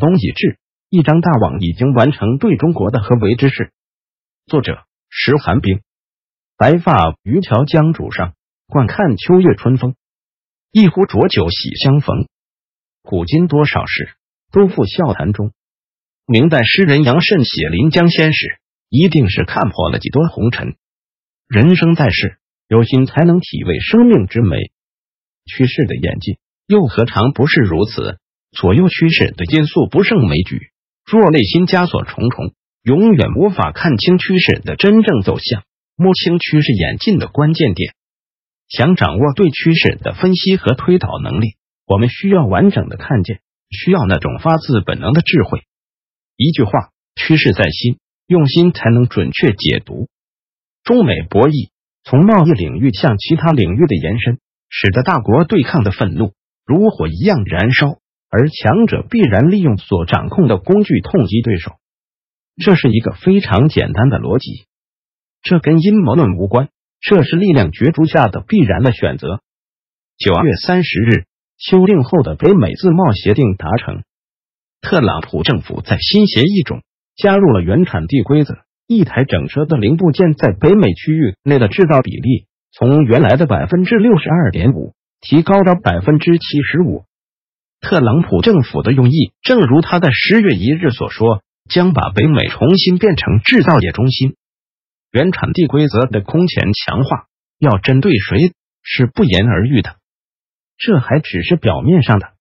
东已至，一张大网已经完成对中国的合围之势。作者：石寒冰。白发渔樵江渚上，惯看秋月春风。一壶浊酒喜相逢，古今多少事，都付笑谈中。明代诗人杨慎写《临江仙》时，一定是看破了几多红尘。人生在世，有心才能体味生命之美。趋势的演进，又何尝不是如此？左右趋势的因素不胜枚举，若内心枷锁重重，永远无法看清趋势的真正走向，摸清趋势演进的关键点。想掌握对趋势的分析和推导能力，我们需要完整的看见，需要那种发自本能的智慧。一句话，趋势在心，用心才能准确解读。中美博弈从贸易领域向其他领域的延伸，使得大国对抗的愤怒如火一样燃烧，而强者必然利用所掌控的工具痛击对手。这是一个非常简单的逻辑，这跟阴谋论无关。这是力量角逐下的必然的选择。九月三十日，修订后的北美自贸协定达成，特朗普政府在新协议中加入了原产地规则，一台整车的零部件在北美区域内的制造比例从原来的百分之六十二点五提高到百分之七十五。特朗普政府的用意，正如他在十月一日所说，将把北美重新变成制造业中心。原产地规则的空前强化，要针对谁是不言而喻的。这还只是表面上的。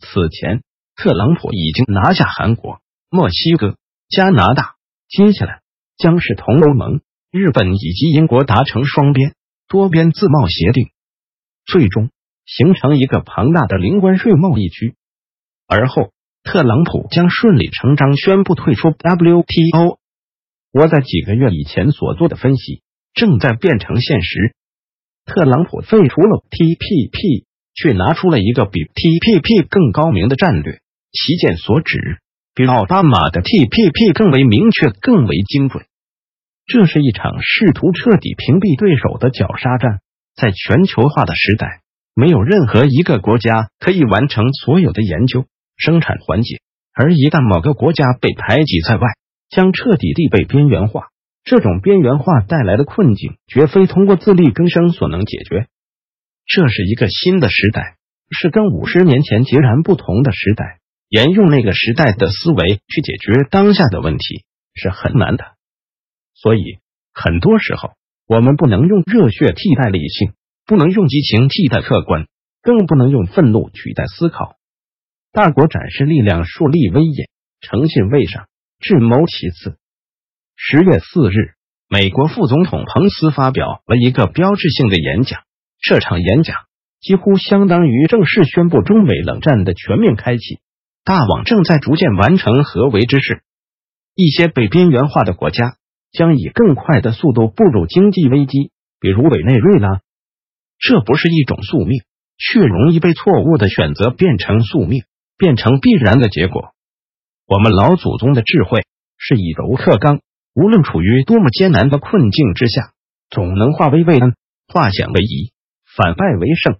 此前，特朗普已经拿下韩国、墨西哥、加拿大，接下来将是同欧盟、日本以及英国达成双边、多边自贸协定，最终形成一个庞大的零关税贸易区。而后，特朗普将顺理成章宣布退出 WTO。我在几个月以前所做的分析正在变成现实。特朗普废除了 TPP，却拿出了一个比 TPP 更高明的战略。其见所指，比奥巴马的 TPP 更为明确、更为精准。这是一场试图彻底屏蔽对手的绞杀战。在全球化的时代，没有任何一个国家可以完成所有的研究、生产环节，而一旦某个国家被排挤在外。将彻底地被边缘化，这种边缘化带来的困境，绝非通过自力更生所能解决。这是一个新的时代，是跟五十年前截然不同的时代。沿用那个时代的思维去解决当下的问题是很难的。所以，很多时候我们不能用热血替代理性，不能用激情替代客观，更不能用愤怒取代思考。大国展示力量，树立威严，诚信为上。智谋其次。十月四日，美国副总统彭斯发表了一个标志性的演讲。这场演讲几乎相当于正式宣布中美冷战的全面开启。大网正在逐渐完成合围之势，一些被边缘化的国家将以更快的速度步入经济危机，比如委内瑞拉。这不是一种宿命，却容易被错误的选择变成宿命，变成必然的结果。我们老祖宗的智慧是以柔克刚，无论处于多么艰难的困境之下，总能化危为安，化险为夷，反败为胜。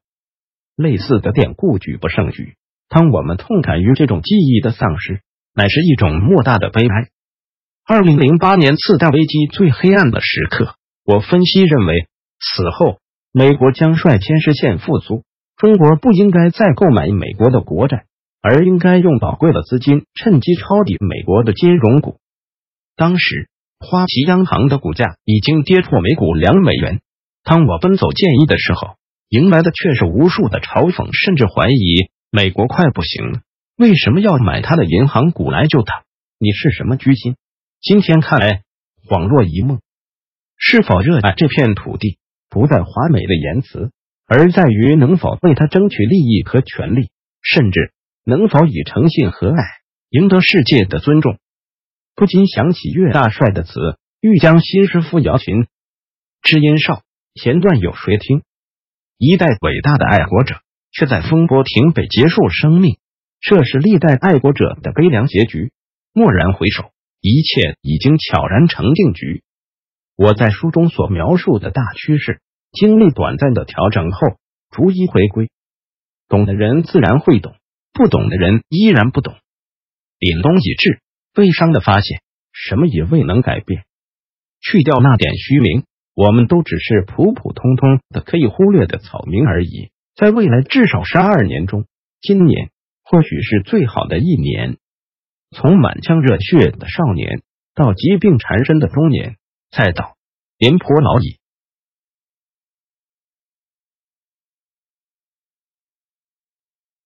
类似的典故举不胜举。当我们痛感于这种记忆的丧失，乃是一种莫大的悲哀。二零零八年次贷危机最黑暗的时刻，我分析认为，此后美国将率先实现复苏，中国不应该再购买美国的国债。而应该用宝贵的资金趁机抄底美国的金融股。当时花旗央行的股价已经跌破每股两美元。当我奔走建议的时候，迎来的却是无数的嘲讽，甚至怀疑美国快不行了。为什么要买他的银行股来救他？你是什么居心？今天看来恍若一梦。是否热爱这片土地，不在华美的言辞，而在于能否为他争取利益和权利，甚至。能否以诚信和爱赢得世界的尊重？不禁想起岳大帅的词：“欲将新师傅摇琴，知音少，弦断有谁听？”一代伟大的爱国者，却在风波亭北结束生命，这是历代爱国者的悲凉结局。蓦然回首，一切已经悄然成定局。我在书中所描述的大趋势，经历短暂的调整后，逐一回归。懂的人自然会懂。不懂的人依然不懂。凛冬已至，悲伤的发现，什么也未能改变。去掉那点虚名，我们都只是普普通通的可以忽略的草民而已。在未来至少十二年中，今年或许是最好的一年。从满腔热血的少年，到疾病缠身的中年，再到廉颇老矣。